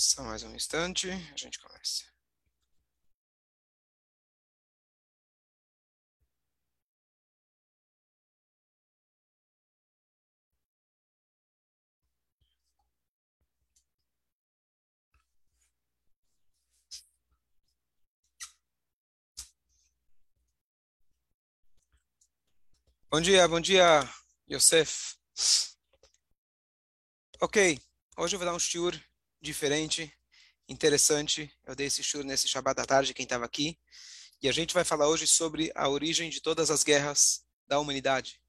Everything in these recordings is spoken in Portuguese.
Só mais um instante, a gente começa. Bom dia, bom dia, Yosef. Ok, hoje eu vou dar um shiur diferente, interessante. Eu dei esse shiur nesse Shabbat à tarde, quem estava aqui. E a gente vai falar hoje sobre a origem de todas as guerras da humanidade.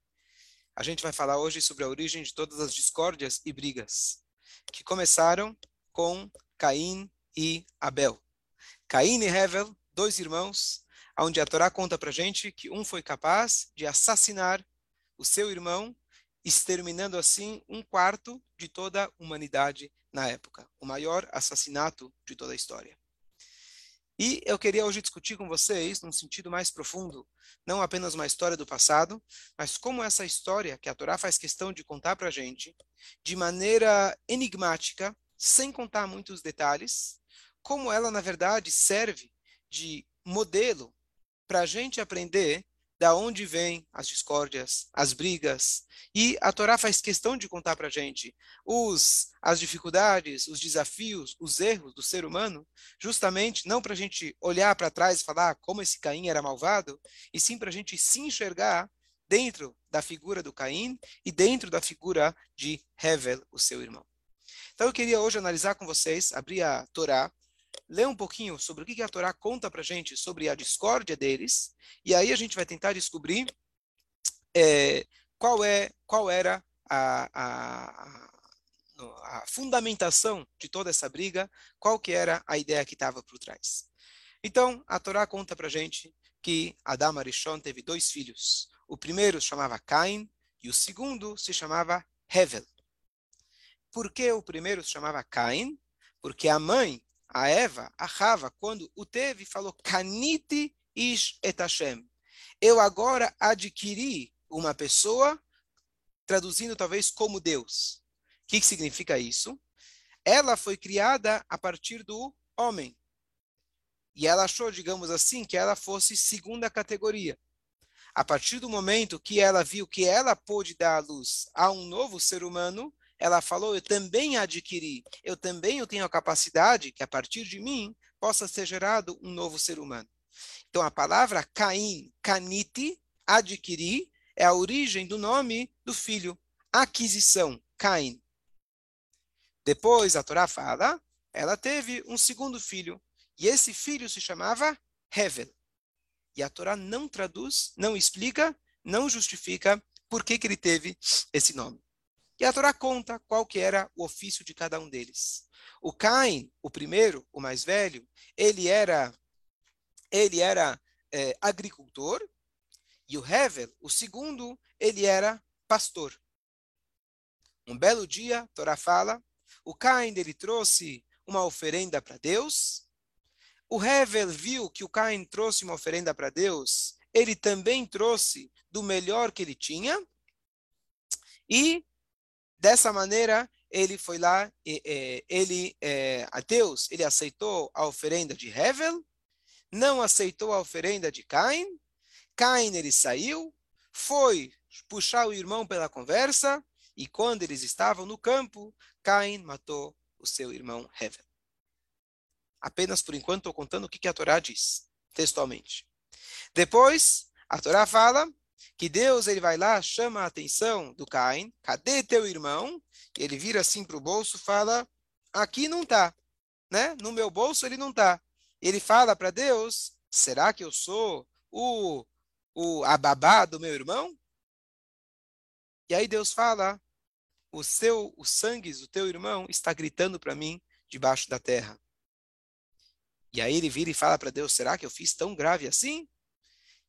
A gente vai falar hoje sobre a origem de todas as discórdias e brigas que começaram com Caim e Abel. Caim e Hevel, dois irmãos, onde a Torá conta para gente que um foi capaz de assassinar o seu irmão, exterminando assim um quarto de toda a humanidade na época, o maior assassinato de toda a história. E eu queria hoje discutir com vocês, num sentido mais profundo, não apenas uma história do passado, mas como essa história que a Torá faz questão de contar para a gente, de maneira enigmática, sem contar muitos detalhes, como ela, na verdade, serve de modelo para a gente aprender da onde vêm as discórdias, as brigas. E a Torá faz questão de contar para a gente os, as dificuldades, os desafios, os erros do ser humano, justamente não para a gente olhar para trás e falar como esse Caim era malvado, e sim para a gente se enxergar dentro da figura do Caim e dentro da figura de Hevel, o seu irmão. Então eu queria hoje analisar com vocês, abrir a Torá, ler um pouquinho sobre o que a Torá conta para gente sobre a discórdia deles, e aí a gente vai tentar descobrir é, qual, é, qual era a, a, a, fundamentação de toda essa briga, qual que era a ideia que estava por trás. Então, a Torá conta para gente que Adam Arishon teve dois filhos. O primeiro se chamava Cain e o segundo se chamava Hevel. Por que o primeiro se chamava Cain? Porque a mãe a Eva, a Rava, quando o teve, falou, Kaniti ish et Hashem. Eu agora adquiri uma pessoa, traduzindo talvez como Deus. O que, que significa isso? Ela foi criada a partir do homem. E ela achou, digamos assim, que ela fosse segunda categoria. A partir do momento que ela viu que ela pôde dar à luz a um novo ser humano, ela falou: Eu também adquiri, eu também eu tenho a capacidade que a partir de mim possa ser gerado um novo ser humano. Então a palavra Caim, Canite, adquirir, é a origem do nome do filho, aquisição, Caim. Depois a Torá fala, ela teve um segundo filho, e esse filho se chamava Hevel. E a Torá não traduz, não explica, não justifica por que, que ele teve esse nome. E a Torá conta qual que era o ofício de cada um deles. O Caim, o primeiro, o mais velho, ele era ele era é, agricultor e o Hevel, o segundo, ele era pastor. Um belo dia, Torá fala, o Caim ele trouxe uma oferenda para Deus. O Hevel viu que o Caim trouxe uma oferenda para Deus, ele também trouxe do melhor que ele tinha. E Dessa maneira, ele foi lá, ele, é, a Deus, ele aceitou a oferenda de Hevel, não aceitou a oferenda de Cain, Cain ele saiu, foi puxar o irmão pela conversa, e quando eles estavam no campo, Cain matou o seu irmão Hevel. Apenas por enquanto estou contando o que a Torá diz, textualmente. Depois, a Torá fala que Deus ele vai lá, chama a atenção do Caim, cadê teu irmão? Ele vira assim para o bolso, fala, aqui não está, né? No meu bolso ele não está. Ele fala para Deus, será que eu sou o, o ababá do meu irmão? E aí Deus fala, o seu, o sangue do teu irmão está gritando para mim debaixo da terra. E aí ele vira e fala para Deus, será que eu fiz tão grave assim?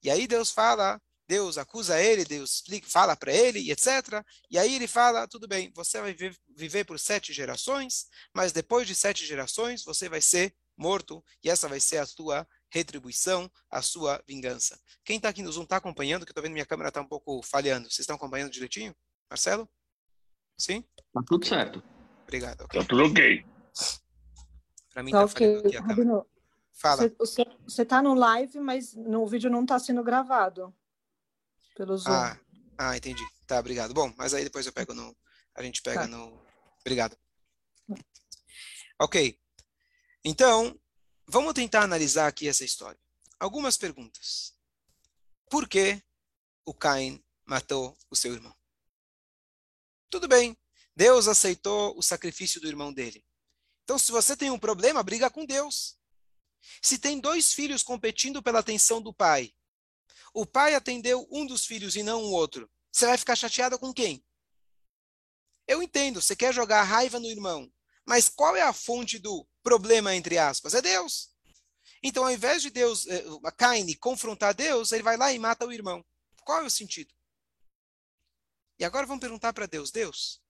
E aí Deus fala, Deus acusa ele, Deus explica, fala para ele, e etc. E aí ele fala: tudo bem, você vai viver, por sete gerações, mas depois de sete gerações você vai ser morto, e essa vai ser a sua retribuição, a sua vingança. Quem está aqui no Zoom está acompanhando, que eu estou vendo minha câmera está um pouco falhando. Vocês estão acompanhando direitinho? Marcelo? Sim? Está tudo certo. Obrigado. Está okay. tudo ok. Para mim tá, tá okay. aqui a Rabino, Fala. Você está no live, mas no vídeo não está sendo gravado pelo Zoom. Ah, ah, entendi. Tá, obrigado. Bom, mas aí depois eu pego no. A gente pega tá. no. Obrigado. Ok. Então, vamos tentar analisar aqui essa história. Algumas perguntas. Por que o Caim matou o seu irmão? Tudo bem. Deus aceitou o sacrifício do irmão dele. Então, se você tem um problema, briga com Deus. Se tem dois filhos competindo pela atenção do pai, o pai atendeu um dos filhos e não o outro, você vai ficar chateada com quem? Eu entendo, você quer jogar raiva no irmão, mas qual é a fonte do problema, entre aspas? É Deus. Então, ao invés de Deus, eh, Cain confrontar Deus, ele vai lá e mata o irmão. Qual é o sentido? E agora vamos perguntar para Deus: Deus,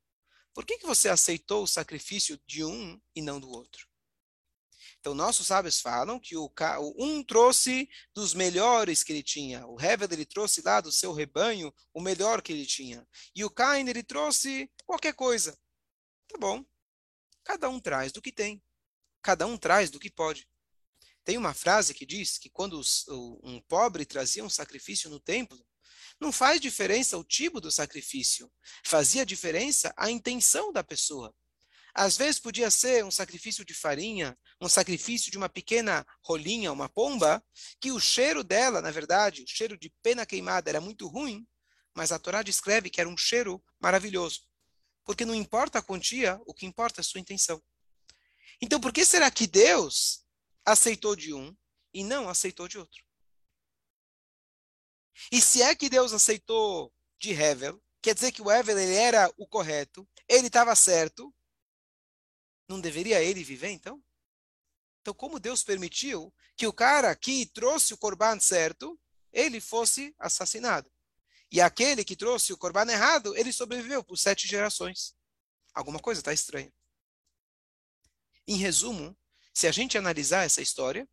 por que, que você aceitou o sacrifício de um e não do outro? Então, nossos sábios falam que o um trouxe dos melhores que ele tinha. O Hevel, ele trouxe lá do seu rebanho o melhor que ele tinha. E o Cain, ele trouxe qualquer coisa. Tá bom. Cada um traz do que tem. Cada um traz do que pode. Tem uma frase que diz que quando os, um pobre trazia um sacrifício no templo, não faz diferença o tipo do sacrifício. Fazia diferença a intenção da pessoa. Às vezes podia ser um sacrifício de farinha, um sacrifício de uma pequena rolinha, uma pomba, que o cheiro dela, na verdade, o cheiro de pena queimada era muito ruim, mas a Torá descreve que era um cheiro maravilhoso. Porque não importa a quantia, o que importa é a sua intenção. Então, por que será que Deus aceitou de um e não aceitou de outro? E se é que Deus aceitou de Hevel, quer dizer que o Hevel ele era o correto, ele estava certo, não deveria ele viver então? Então, como Deus permitiu que o cara que trouxe o corban certo, ele fosse assassinado? E aquele que trouxe o corban errado, ele sobreviveu por sete gerações. Alguma coisa está estranha. Em resumo, se a gente analisar essa história,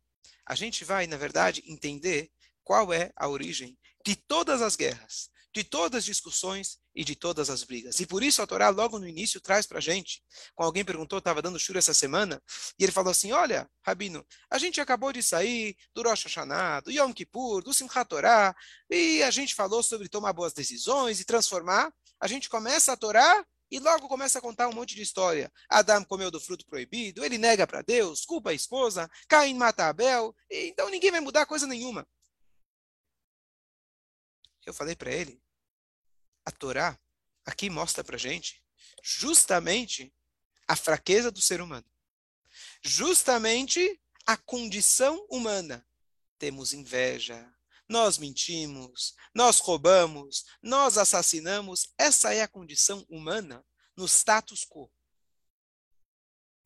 a gente vai, na verdade, entender qual é a origem de todas as guerras, de todas as discussões e de todas as brigas. E por isso a Torá, logo no início, traz para a gente. Quando alguém perguntou, estava dando shura essa semana, e ele falou assim: Olha, Rabino, a gente acabou de sair do Rosh Hashanah, do Yom Kippur, do Simchat Torá, e a gente falou sobre tomar boas decisões e transformar. A gente começa a Torá e logo começa a contar um monte de história. Adão comeu do fruto proibido, ele nega para Deus, culpa a esposa, Caim mata Abel, então ninguém vai mudar coisa nenhuma. Eu falei para ele, a Torá aqui mostra para gente justamente a fraqueza do ser humano. Justamente a condição humana. Temos inveja, nós mentimos, nós roubamos, nós assassinamos. Essa é a condição humana no status quo.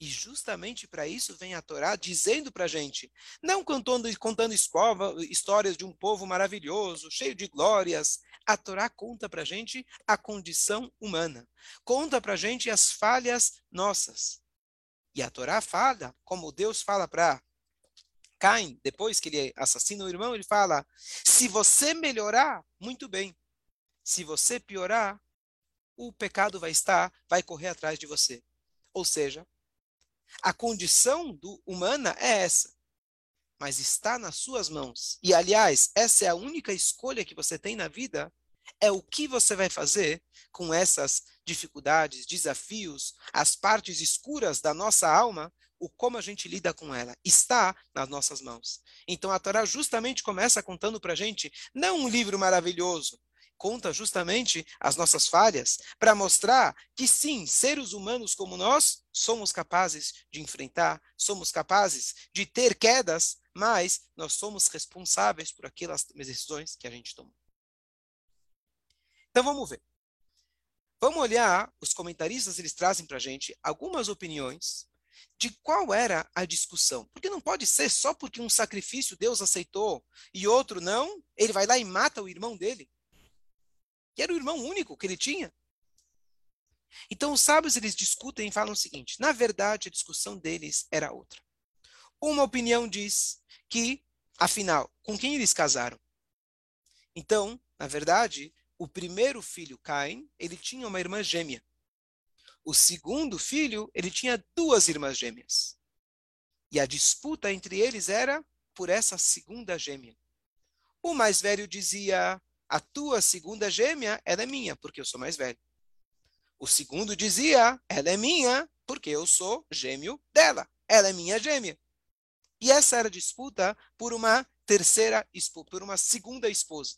E justamente para isso vem a Torá dizendo para a gente, não contando, contando escova, histórias de um povo maravilhoso, cheio de glórias. A Torá conta para a gente a condição humana. Conta para a gente as falhas nossas. E a Torá fala, como Deus fala para Caim, depois que ele assassina o irmão, ele fala: se você melhorar, muito bem. Se você piorar, o pecado vai estar, vai correr atrás de você. Ou seja, a condição do, humana é essa. Mas está nas suas mãos. E, aliás, essa é a única escolha que você tem na vida. É o que você vai fazer com essas dificuldades, desafios, as partes escuras da nossa alma, o como a gente lida com ela. Está nas nossas mãos. Então a Torá justamente começa contando para a gente, não um livro maravilhoso, conta justamente as nossas falhas, para mostrar que sim, seres humanos como nós, somos capazes de enfrentar, somos capazes de ter quedas, mas nós somos responsáveis por aquelas decisões que a gente tomou. Então vamos ver. Vamos olhar, os comentaristas eles trazem para a gente algumas opiniões de qual era a discussão. Porque não pode ser só porque um sacrifício Deus aceitou e outro não, ele vai lá e mata o irmão dele que era o irmão único que ele tinha. Então os sábios eles discutem e falam o seguinte: na verdade a discussão deles era outra. Uma opinião diz que, afinal, com quem eles casaram? Então, na verdade, o primeiro filho, Caim, ele tinha uma irmã gêmea. O segundo filho, ele tinha duas irmãs gêmeas. E a disputa entre eles era por essa segunda gêmea. O mais velho dizia: A tua segunda gêmea, ela é minha, porque eu sou mais velho. O segundo dizia: Ela é minha, porque eu sou gêmeo dela. Ela é minha gêmea. E essa era disputa por uma terceira, por uma segunda esposa.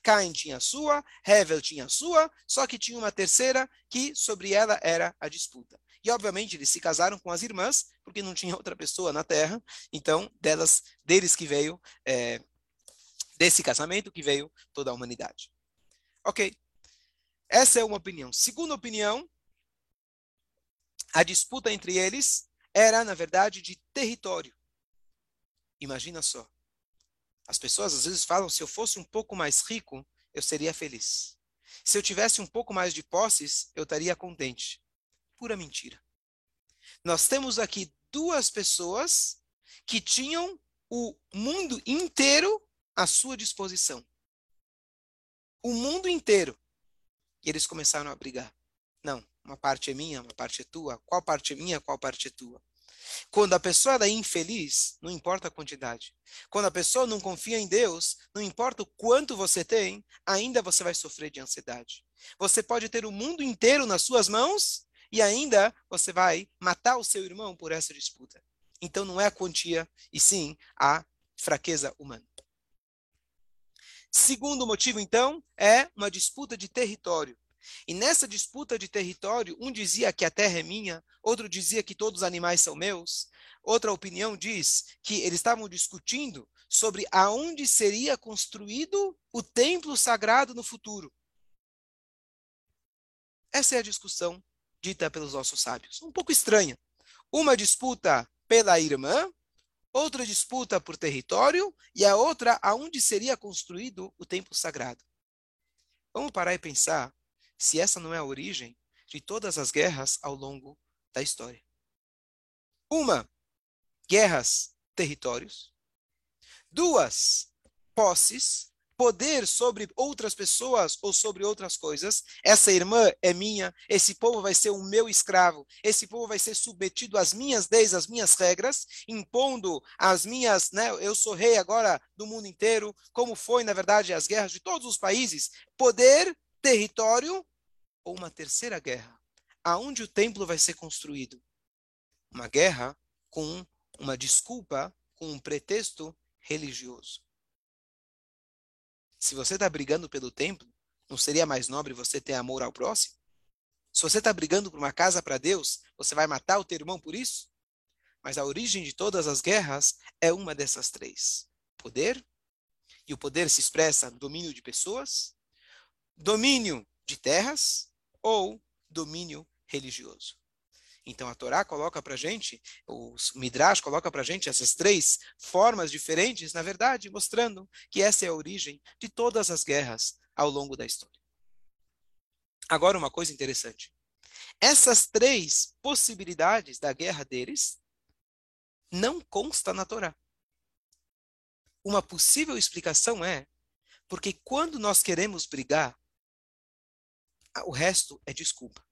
Cain tinha sua, Hevel tinha sua, só que tinha uma terceira que sobre ela era a disputa. E obviamente eles se casaram com as irmãs, porque não tinha outra pessoa na terra, então delas, deles que veio, é, desse casamento que veio toda a humanidade. Ok, essa é uma opinião. Segunda opinião, a disputa entre eles era, na verdade, de território. Imagina só. As pessoas às vezes falam: se eu fosse um pouco mais rico, eu seria feliz. Se eu tivesse um pouco mais de posses, eu estaria contente. Pura mentira. Nós temos aqui duas pessoas que tinham o mundo inteiro à sua disposição. O mundo inteiro. E eles começaram a brigar. Não, uma parte é minha, uma parte é tua. Qual parte é minha, qual parte é tua? Quando a pessoa é infeliz, não importa a quantidade. Quando a pessoa não confia em Deus, não importa o quanto você tem, ainda você vai sofrer de ansiedade. Você pode ter o mundo inteiro nas suas mãos e ainda você vai matar o seu irmão por essa disputa. Então não é a quantia, e sim a fraqueza humana. Segundo motivo, então, é uma disputa de território. E nessa disputa de território, um dizia que a terra é minha, outro dizia que todos os animais são meus, outra opinião diz que eles estavam discutindo sobre aonde seria construído o templo sagrado no futuro. Essa é a discussão dita pelos nossos sábios. Um pouco estranha. Uma disputa pela irmã, outra disputa por território e a outra aonde seria construído o templo sagrado. Vamos parar e pensar se essa não é a origem de todas as guerras ao longo da história. Uma, guerras, territórios. Duas, posses, poder sobre outras pessoas ou sobre outras coisas. Essa irmã é minha, esse povo vai ser o meu escravo, esse povo vai ser submetido às minhas leis, às minhas regras, impondo as minhas, né, eu sou rei agora do mundo inteiro, como foi, na verdade, as guerras de todos os países. Poder, território ou uma terceira guerra, aonde o templo vai ser construído. Uma guerra com uma desculpa, com um pretexto religioso. Se você está brigando pelo templo, não seria mais nobre você ter amor ao próximo? Se você está brigando por uma casa para Deus, você vai matar o teu irmão por isso? Mas a origem de todas as guerras é uma dessas três: poder, e o poder se expressa no domínio de pessoas, domínio de terras ou domínio religioso. Então a Torá coloca para gente, o Midrash coloca para gente essas três formas diferentes, na verdade, mostrando que essa é a origem de todas as guerras ao longo da história. Agora uma coisa interessante. Essas três possibilidades da guerra deles não consta na Torá. Uma possível explicação é porque quando nós queremos brigar o resto é desculpa.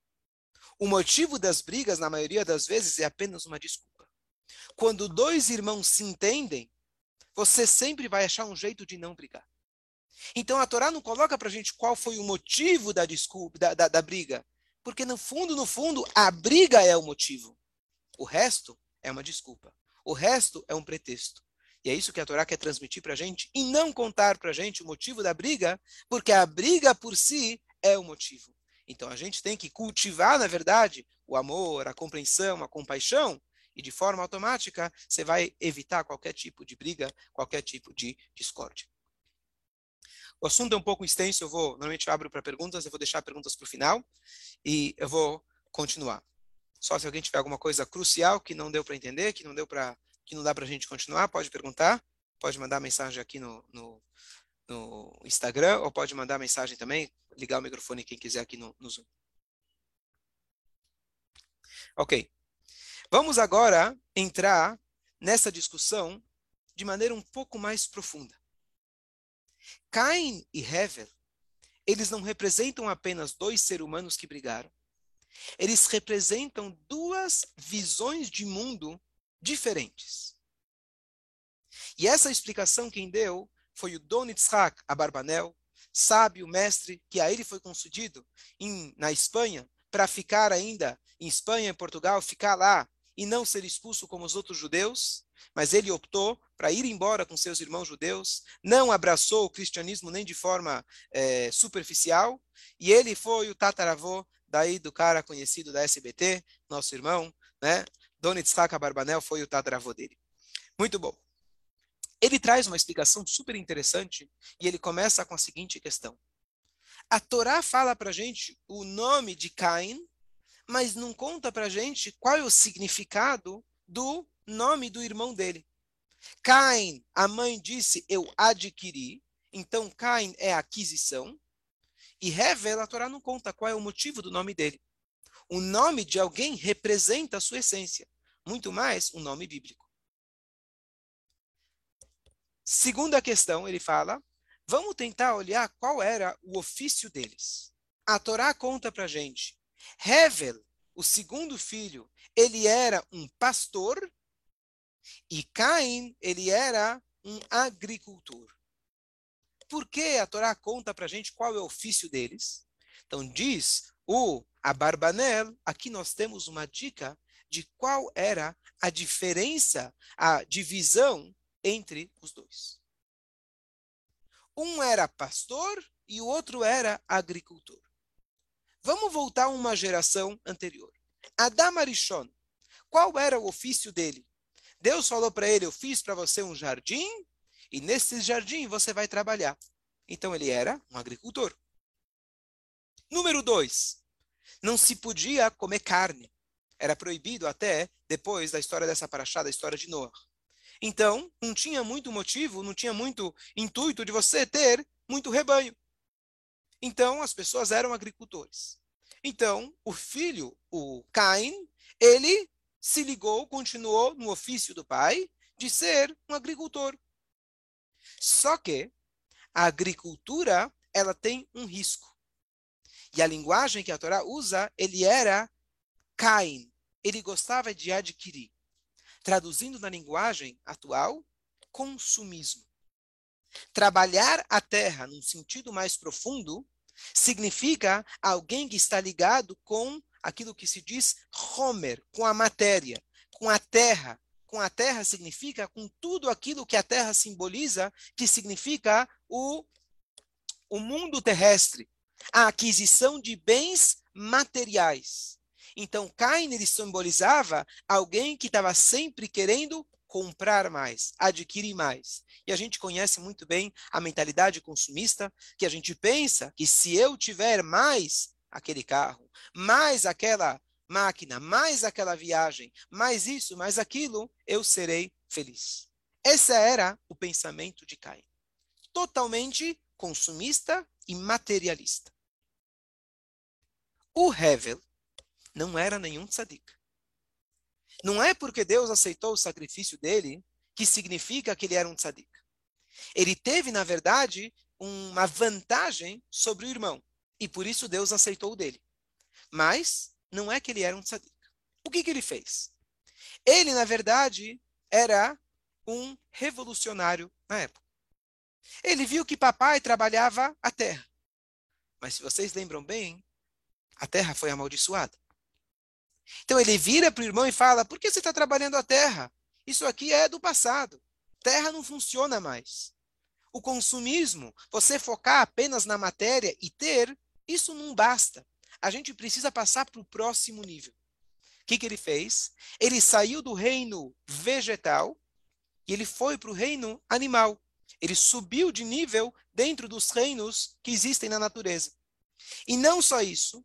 O motivo das brigas, na maioria das vezes, é apenas uma desculpa. Quando dois irmãos se entendem, você sempre vai achar um jeito de não brigar. Então a Torá não coloca para a gente qual foi o motivo da desculpa, da, da, da briga. Porque no fundo, no fundo, a briga é o motivo. O resto é uma desculpa. O resto é um pretexto. E é isso que a Torá quer transmitir para a gente e não contar para a gente o motivo da briga, porque a briga por si é o motivo. Então a gente tem que cultivar, na verdade, o amor, a compreensão, a compaixão, e de forma automática você vai evitar qualquer tipo de briga, qualquer tipo de discórdia. O assunto é um pouco extenso, eu vou, normalmente eu abro para perguntas, eu vou deixar perguntas para o final e eu vou continuar. Só se alguém tiver alguma coisa crucial que não deu para entender, que não deu para, que não dá para a gente continuar, pode perguntar, pode mandar mensagem aqui no, no, no Instagram ou pode mandar mensagem também, ligar o microfone quem quiser aqui no, no Zoom. Ok. Vamos agora entrar nessa discussão de maneira um pouco mais profunda. Cain e Hevel, eles não representam apenas dois seres humanos que brigaram. Eles representam duas visões de mundo diferentes. E essa explicação quem deu foi o Don Itzhak Abarbanel, sábio mestre que a ele foi concedido em, na Espanha para ficar ainda em Espanha e Portugal, ficar lá e não ser expulso como os outros judeus, mas ele optou para ir embora com seus irmãos judeus, não abraçou o cristianismo nem de forma é, superficial, e ele foi o tataravô daí do cara conhecido da SBT, nosso irmão, né? Don Itzhak Barbanel foi o tataravô dele. Muito bom. Ele traz uma explicação super interessante e ele começa com a seguinte questão. A Torá fala para gente o nome de Caim, mas não conta para gente qual é o significado do nome do irmão dele. Caim, a mãe disse, eu adquiri. Então, Caim é aquisição. E revela, a Torá não conta qual é o motivo do nome dele. O nome de alguém representa a sua essência. Muito mais um nome bíblico. Segunda questão, ele fala, vamos tentar olhar qual era o ofício deles. A Torá conta para gente. Hevel, o segundo filho, ele era um pastor e Caim, ele era um agricultor. Por que a Torá conta para gente qual é o ofício deles? Então diz o Abarbanel, aqui nós temos uma dica de qual era a diferença, a divisão entre os dois. Um era pastor e o outro era agricultor. Vamos voltar a uma geração anterior. Adam Arishon, qual era o ofício dele? Deus falou para ele: Eu fiz para você um jardim e nesse jardim você vai trabalhar. Então ele era um agricultor. Número dois, não se podia comer carne. Era proibido até depois da história dessa paraxá, da história de Noah. Então, não tinha muito motivo, não tinha muito intuito de você ter muito rebanho. Então, as pessoas eram agricultores. Então, o filho, o Caim, ele se ligou, continuou no ofício do pai de ser um agricultor. Só que a agricultura, ela tem um risco. E a linguagem que a Torá usa, ele era Caim. Ele gostava de adquirir. Traduzindo na linguagem atual, consumismo. Trabalhar a terra num sentido mais profundo significa alguém que está ligado com aquilo que se diz Homer, com a matéria, com a terra. Com a terra significa com tudo aquilo que a terra simboliza, que significa o, o mundo terrestre, a aquisição de bens materiais. Então, Cain ele simbolizava alguém que estava sempre querendo comprar mais, adquirir mais. E a gente conhece muito bem a mentalidade consumista, que a gente pensa que se eu tiver mais aquele carro, mais aquela máquina, mais aquela viagem, mais isso, mais aquilo, eu serei feliz. Esse era o pensamento de Caim. Totalmente consumista e materialista. O Hevel não era nenhum tzadik. Não é porque Deus aceitou o sacrifício dele que significa que ele era um tzadik. Ele teve, na verdade, uma vantagem sobre o irmão. E por isso Deus aceitou o dele. Mas não é que ele era um tzadik. O que, que ele fez? Ele, na verdade, era um revolucionário na época. Ele viu que papai trabalhava a terra. Mas se vocês lembram bem, a terra foi amaldiçoada. Então ele vira para o irmão e fala: Por que você está trabalhando a terra? Isso aqui é do passado. Terra não funciona mais. O consumismo, você focar apenas na matéria e ter, isso não basta. A gente precisa passar para o próximo nível. O que, que ele fez? Ele saiu do reino vegetal e ele foi para o reino animal. Ele subiu de nível dentro dos reinos que existem na natureza. E não só isso,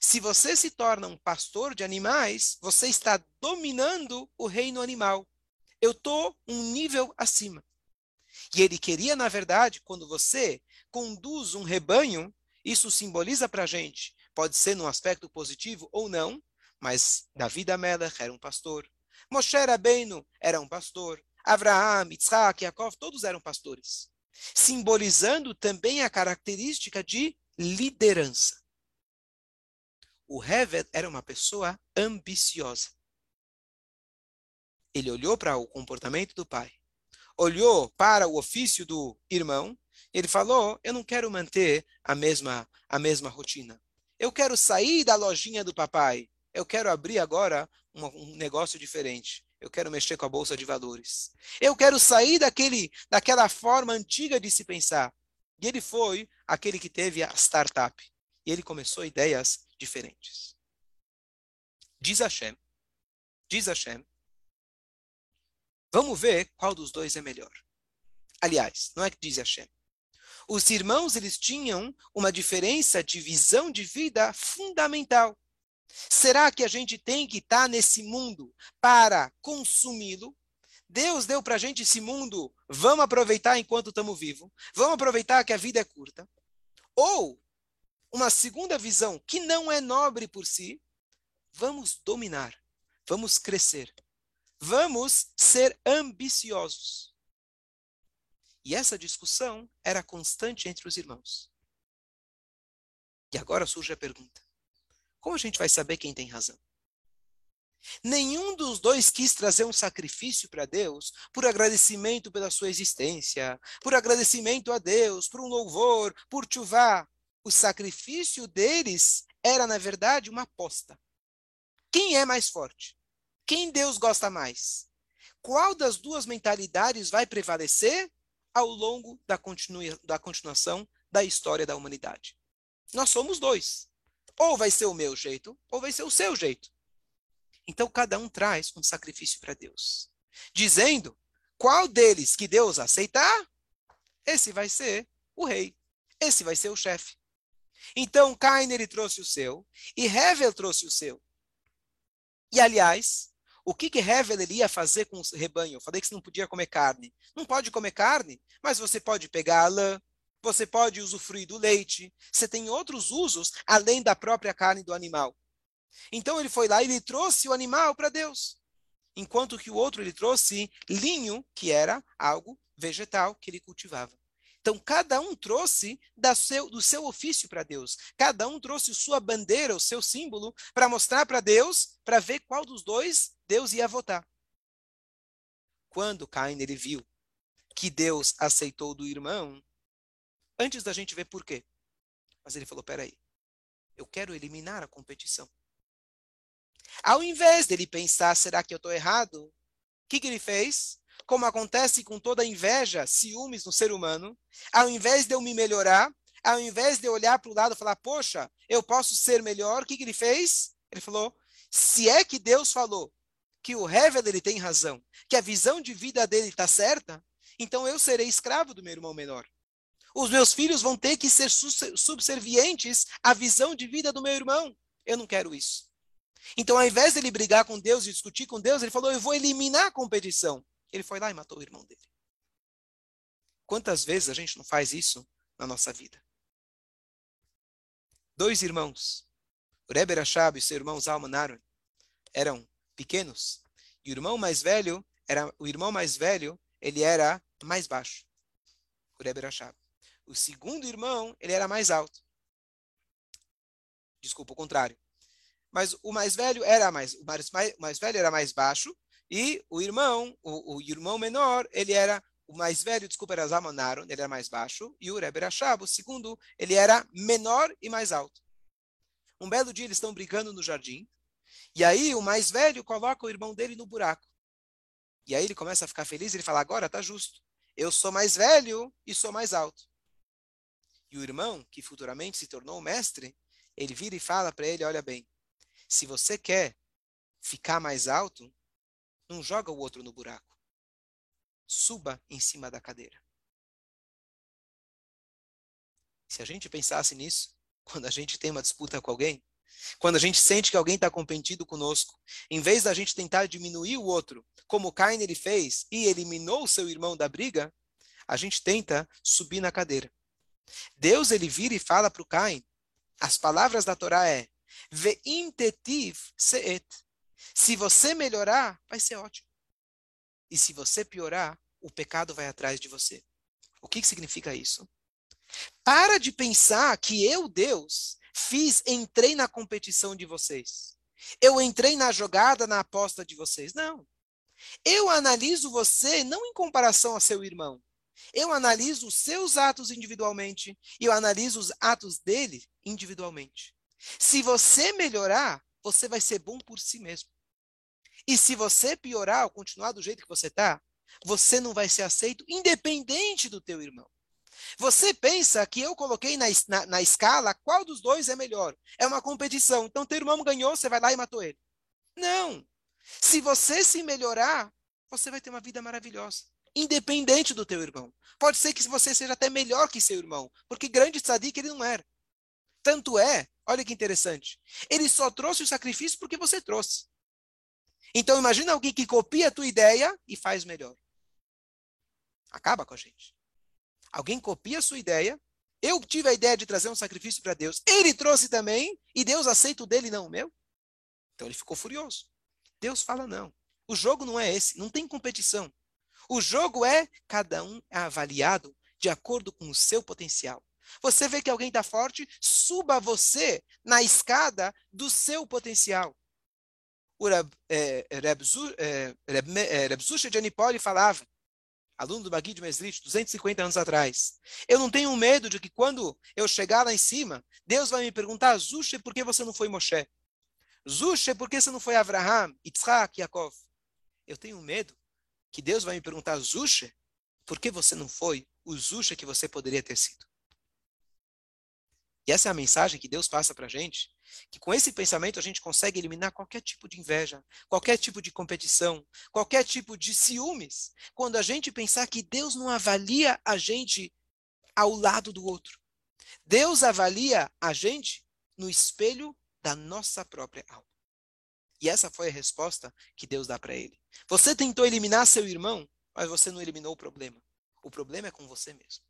se você se torna um pastor de animais, você está dominando o reino animal. Eu estou um nível acima. E ele queria, na verdade, quando você conduz um rebanho, isso simboliza para a gente, pode ser num aspecto positivo ou não, mas Davi Amelech era um pastor, Moshe Rabbeinu era um pastor, Abraham, Yitzhak, Yaakov, todos eram pastores, simbolizando também a característica de liderança o Hevet era uma pessoa ambiciosa. Ele olhou para o comportamento do pai, olhou para o ofício do irmão, e ele falou: Eu não quero manter a mesma, a mesma rotina. Eu quero sair da lojinha do papai. Eu quero abrir agora um, um negócio diferente. Eu quero mexer com a bolsa de valores. Eu quero sair daquele, daquela forma antiga de se pensar. E ele foi aquele que teve a startup. E ele começou ideias diferentes. Diz Hashem, diz Hashem, vamos ver qual dos dois é melhor. Aliás, não é que diz Hashem. Os irmãos, eles tinham uma diferença de visão de vida fundamental. Será que a gente tem que estar nesse mundo para consumi-lo? Deus deu para a gente esse mundo, vamos aproveitar enquanto estamos vivos, vamos aproveitar que a vida é curta. Ou uma segunda visão que não é nobre por si, vamos dominar, vamos crescer, vamos ser ambiciosos. E essa discussão era constante entre os irmãos. E agora surge a pergunta: como a gente vai saber quem tem razão? Nenhum dos dois quis trazer um sacrifício para Deus por agradecimento pela sua existência, por agradecimento a Deus, por um louvor, por chuvá o sacrifício deles era, na verdade, uma aposta. Quem é mais forte? Quem Deus gosta mais? Qual das duas mentalidades vai prevalecer ao longo da, continua, da continuação da história da humanidade? Nós somos dois. Ou vai ser o meu jeito, ou vai ser o seu jeito. Então, cada um traz um sacrifício para Deus, dizendo qual deles que Deus aceitar, esse vai ser o rei, esse vai ser o chefe. Então, Cain ele trouxe o seu e Hevel trouxe o seu. E, aliás, o que que Hevel ele ia fazer com o rebanho? Eu falei que você não podia comer carne. Não pode comer carne, mas você pode pegar a lã, você pode usufruir do leite. Você tem outros usos além da própria carne do animal. Então ele foi lá e ele trouxe o animal para Deus. Enquanto que o outro ele trouxe linho, que era algo vegetal que ele cultivava. Então, cada um trouxe seu, do seu ofício para Deus. Cada um trouxe sua bandeira, o seu símbolo, para mostrar para Deus, para ver qual dos dois Deus ia votar. Quando Caim ele viu que Deus aceitou do irmão, antes da gente ver por quê, mas ele falou: peraí, eu quero eliminar a competição. Ao invés dele pensar, será que eu estou errado? O que, que ele fez? Como acontece com toda inveja, ciúmes no ser humano, ao invés de eu me melhorar, ao invés de eu olhar para o lado e falar, poxa, eu posso ser melhor, o que, que ele fez? Ele falou, se é que Deus falou que o Hevel ele tem razão, que a visão de vida dele está certa, então eu serei escravo do meu irmão menor. Os meus filhos vão ter que ser subservientes à visão de vida do meu irmão. Eu não quero isso. Então, ao invés de ele brigar com Deus e discutir com Deus, ele falou: Eu vou eliminar a competição. Ele foi lá e matou o irmão dele. Quantas vezes a gente não faz isso na nossa vida? Dois irmãos, Reber Ashab e seu irmão Zalman Aron, eram pequenos, e o irmão mais velho era o irmão mais velho, ele era mais baixo. Reber Ashab. O segundo irmão, ele era mais alto. Desculpa, o contrário. Mas o mais velho era mais, o mais, o mais velho era mais baixo e o irmão, o, o irmão menor, ele era o mais velho, desculpa, era Zalmanaron, ele era mais baixo, e o Rebbe segundo, ele era menor e mais alto. Um belo dia eles estão brincando no jardim, e aí o mais velho coloca o irmão dele no buraco. E aí ele começa a ficar feliz, ele fala, agora tá justo, eu sou mais velho e sou mais alto. E o irmão, que futuramente se tornou o mestre, ele vira e fala para ele, olha bem, se você quer ficar mais alto, não joga o outro no buraco. Suba em cima da cadeira. Se a gente pensasse nisso, quando a gente tem uma disputa com alguém, quando a gente sente que alguém está competindo conosco, em vez da gente tentar diminuir o outro, como Cain ele fez e eliminou o seu irmão da briga, a gente tenta subir na cadeira. Deus ele vira e fala para o Cain, as palavras da Torá é Ve'im tetiv se'et. Se você melhorar, vai ser ótimo. E se você piorar, o pecado vai atrás de você. O que, que significa isso? Para de pensar que eu, Deus, fiz, entrei na competição de vocês. Eu entrei na jogada, na aposta de vocês. Não. Eu analiso você não em comparação a seu irmão. Eu analiso os seus atos individualmente e eu analiso os atos dele individualmente. Se você melhorar, você vai ser bom por si mesmo. E se você piorar ou continuar do jeito que você está, você não vai ser aceito independente do teu irmão. Você pensa que eu coloquei na, na, na, escala qual dos dois é melhor. É uma competição. Então, teu irmão ganhou, você vai lá e matou ele. Não. Se você se melhorar, você vai ter uma vida maravilhosa. Independente do teu irmão. Pode ser que você seja até melhor que seu irmão. Porque grande tzadik ele não era. Tanto é, olha que interessante. Ele só trouxe o sacrifício porque você trouxe. Então imagina alguém que copia a tua ideia e faz melhor. Acaba com a gente. Alguém copia a sua ideia. Eu tive a ideia de trazer um sacrifício para Deus. Ele trouxe também e Deus aceita o dele não o meu. Então ele ficou furioso. Deus fala não. O jogo não é esse, não tem competição. O jogo é cada um é avaliado de acordo com o seu potencial. Você vê que alguém está forte, suba você na escada do seu potencial. O Reb, é, Reb, falava, aluno do Bagui de Mesrit, 250 anos atrás. Eu não tenho medo de que quando eu chegar lá em cima, Deus vai me perguntar, Zusha, por que você não foi Moshe? Zusha, por que você não foi Abraham, Yitzhak, Yaakov? Eu tenho medo que Deus vai me perguntar, Zusha, por que você não foi o Zusha que você poderia ter sido? E essa é a mensagem que Deus passa para a gente, que com esse pensamento a gente consegue eliminar qualquer tipo de inveja, qualquer tipo de competição, qualquer tipo de ciúmes, quando a gente pensar que Deus não avalia a gente ao lado do outro. Deus avalia a gente no espelho da nossa própria alma. E essa foi a resposta que Deus dá para ele. Você tentou eliminar seu irmão, mas você não eliminou o problema. O problema é com você mesmo.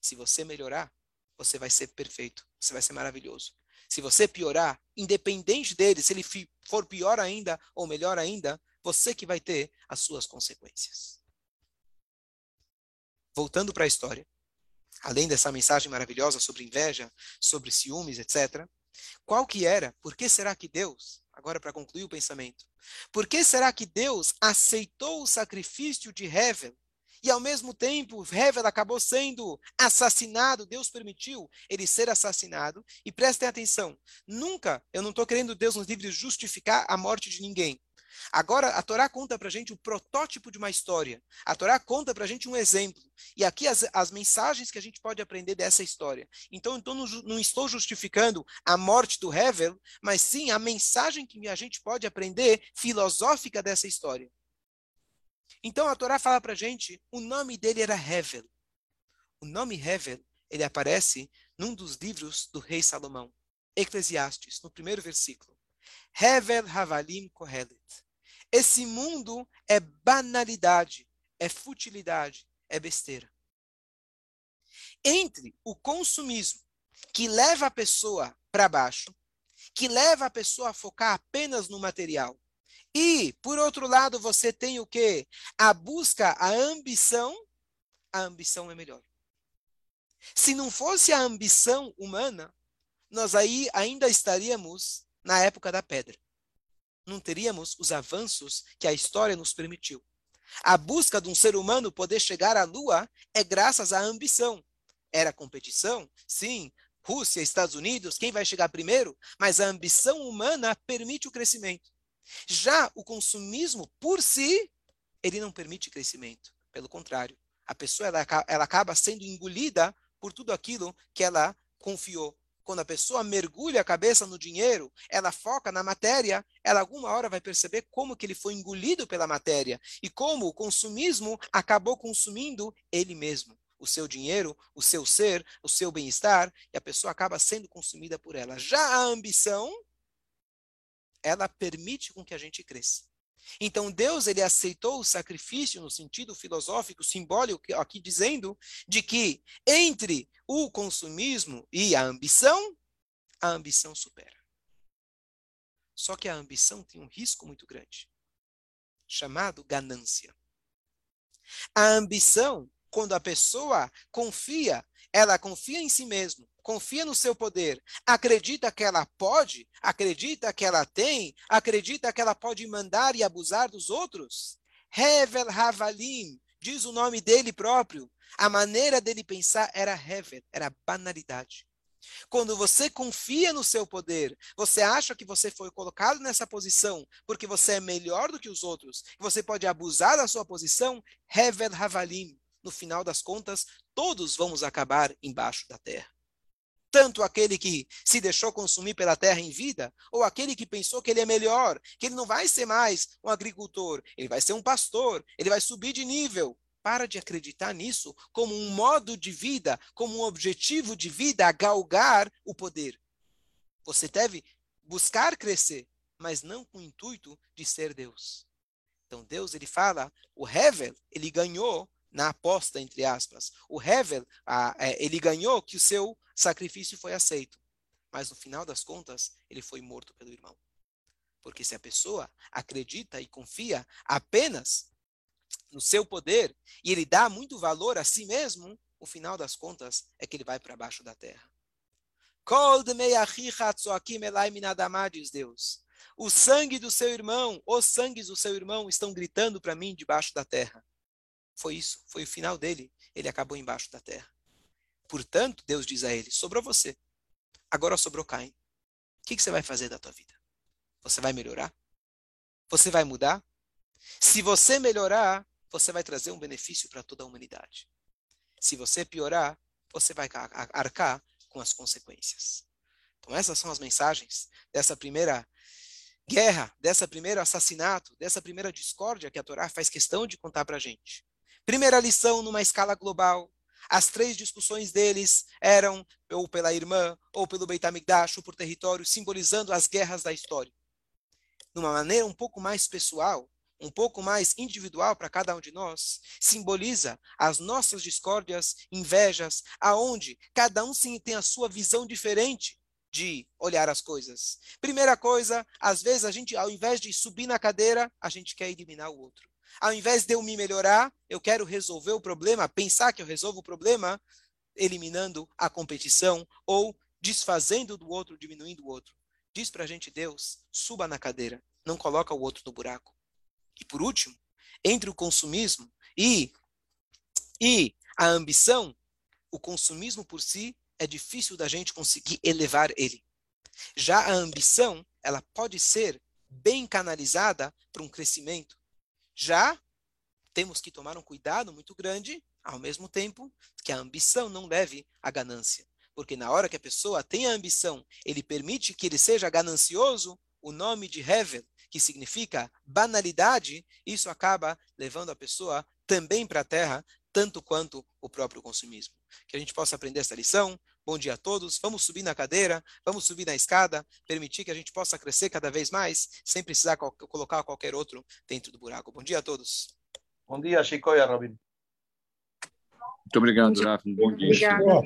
Se você melhorar, você vai ser perfeito, você vai ser maravilhoso. Se você piorar, independente dele, se ele for pior ainda ou melhor ainda, você que vai ter as suas consequências. Voltando para a história, além dessa mensagem maravilhosa sobre inveja, sobre ciúmes, etc., qual que era? Por que será que Deus, agora para concluir o pensamento, por que será que Deus aceitou o sacrifício de Hevel e ao mesmo tempo Hevel acabou sendo assassinado, Deus permitiu ele ser assassinado. E prestem atenção, nunca, eu não estou querendo Deus nos livros justificar a morte de ninguém. Agora, a Torá conta para a gente o protótipo de uma história. A Torá conta para a gente um exemplo. E aqui as, as mensagens que a gente pode aprender dessa história. Então, então não, não estou justificando a morte do Hevel, mas sim a mensagem que a gente pode aprender filosófica dessa história. Então a Torá fala para gente, o nome dele era Hevel. O nome Hevel, ele aparece num dos livros do rei Salomão, Eclesiastes, no primeiro versículo. Hevel Havalim Kohelet. Esse mundo é banalidade, é futilidade, é besteira. Entre o consumismo, que leva a pessoa para baixo, que leva a pessoa a focar apenas no material, e, por outro lado, você tem o quê? A busca, a ambição. A ambição é melhor. Se não fosse a ambição humana, nós aí ainda estaríamos na época da pedra. Não teríamos os avanços que a história nos permitiu. A busca de um ser humano poder chegar à Lua é graças à ambição. Era competição? Sim. Rússia, Estados Unidos, quem vai chegar primeiro? Mas a ambição humana permite o crescimento. Já o consumismo, por si, ele não permite crescimento. Pelo contrário, a pessoa ela, ela acaba sendo engolida por tudo aquilo que ela confiou. Quando a pessoa mergulha a cabeça no dinheiro, ela foca na matéria, ela alguma hora vai perceber como que ele foi engolido pela matéria e como o consumismo acabou consumindo ele mesmo, o seu dinheiro, o seu ser, o seu bem-estar, e a pessoa acaba sendo consumida por ela. Já a ambição, ela permite com que a gente cresça. Então Deus ele aceitou o sacrifício no sentido filosófico, simbólico, aqui dizendo de que entre o consumismo e a ambição, a ambição supera. Só que a ambição tem um risco muito grande, chamado ganância. A ambição, quando a pessoa confia, ela confia em si mesmo, confia no seu poder, acredita que ela pode, acredita que ela tem, acredita que ela pode mandar e abusar dos outros, Hevel Havalim, diz o nome dele próprio. A maneira dele pensar era Hevel, era banalidade. Quando você confia no seu poder, você acha que você foi colocado nessa posição porque você é melhor do que os outros, que você pode abusar da sua posição, Hevel Havalim. No final das contas, todos vamos acabar embaixo da terra. Tanto aquele que se deixou consumir pela terra em vida, ou aquele que pensou que ele é melhor, que ele não vai ser mais um agricultor, ele vai ser um pastor, ele vai subir de nível. Para de acreditar nisso como um modo de vida, como um objetivo de vida a galgar o poder. Você deve buscar crescer, mas não com o intuito de ser Deus. Então Deus ele fala, o Hevel, ele ganhou na aposta entre aspas. O Hevel, a, é, ele ganhou que o seu sacrifício foi aceito, mas no final das contas ele foi morto pelo irmão. Porque se a pessoa acredita e confia apenas no seu poder e ele dá muito valor a si mesmo, o final das contas é que ele vai para baixo da terra. Deus. O sangue do seu irmão, os sangues do seu irmão estão gritando para mim debaixo da terra. Foi isso, foi o final dele. Ele acabou embaixo da terra. Portanto, Deus diz a ele: sobrou você. Agora sobrou Caim. O que, que você vai fazer da tua vida? Você vai melhorar? Você vai mudar? Se você melhorar, você vai trazer um benefício para toda a humanidade. Se você piorar, você vai arcar com as consequências. Então, essas são as mensagens dessa primeira guerra, dessa primeiro assassinato, dessa primeira discórdia que a Torá faz questão de contar para a gente. Primeira lição numa escala global. As três discussões deles eram ou pela irmã, ou pelo Beit HaMikdash, ou por território, simbolizando as guerras da história. Numa maneira um pouco mais pessoal, um pouco mais individual para cada um de nós, simboliza as nossas discórdias, invejas, aonde cada um sim tem a sua visão diferente de olhar as coisas. Primeira coisa, às vezes a gente, ao invés de subir na cadeira, a gente quer eliminar o outro. Ao invés de eu me melhorar, eu quero resolver o problema, pensar que eu resolvo o problema, eliminando a competição ou desfazendo do outro, diminuindo o outro. Diz para a gente Deus, suba na cadeira, não coloca o outro no buraco. E por último, entre o consumismo e, e a ambição, o consumismo por si é difícil da gente conseguir elevar ele. Já a ambição, ela pode ser bem canalizada para um crescimento. Já temos que tomar um cuidado muito grande, ao mesmo tempo que a ambição não leve à ganância. Porque na hora que a pessoa tem a ambição, ele permite que ele seja ganancioso, o nome de Hevel, que significa banalidade, isso acaba levando a pessoa também para a terra, tanto quanto o próprio consumismo. Que a gente possa aprender essa lição. Bom dia a todos. Vamos subir na cadeira, vamos subir na escada, permitir que a gente possa crescer cada vez mais, sem precisar co colocar qualquer outro dentro do buraco. Bom dia a todos. Bom dia, Chico e Rabin. Muito obrigado, Rafa. Bom dia. Obrigado.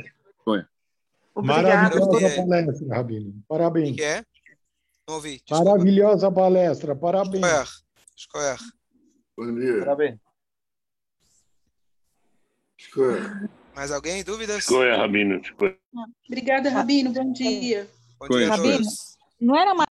Maravilhosa palestra, Rabino. Parabéns. O que é? Não ouvi. Desculpa. Maravilhosa palestra, parabéns. Escolher. Bom dia. Parabéns. Escolher. Mais alguém? Dúvidas? Escolher, Rabino. Obrigada, Rabino. Bom dia. Bom dia Rabino. Não era mais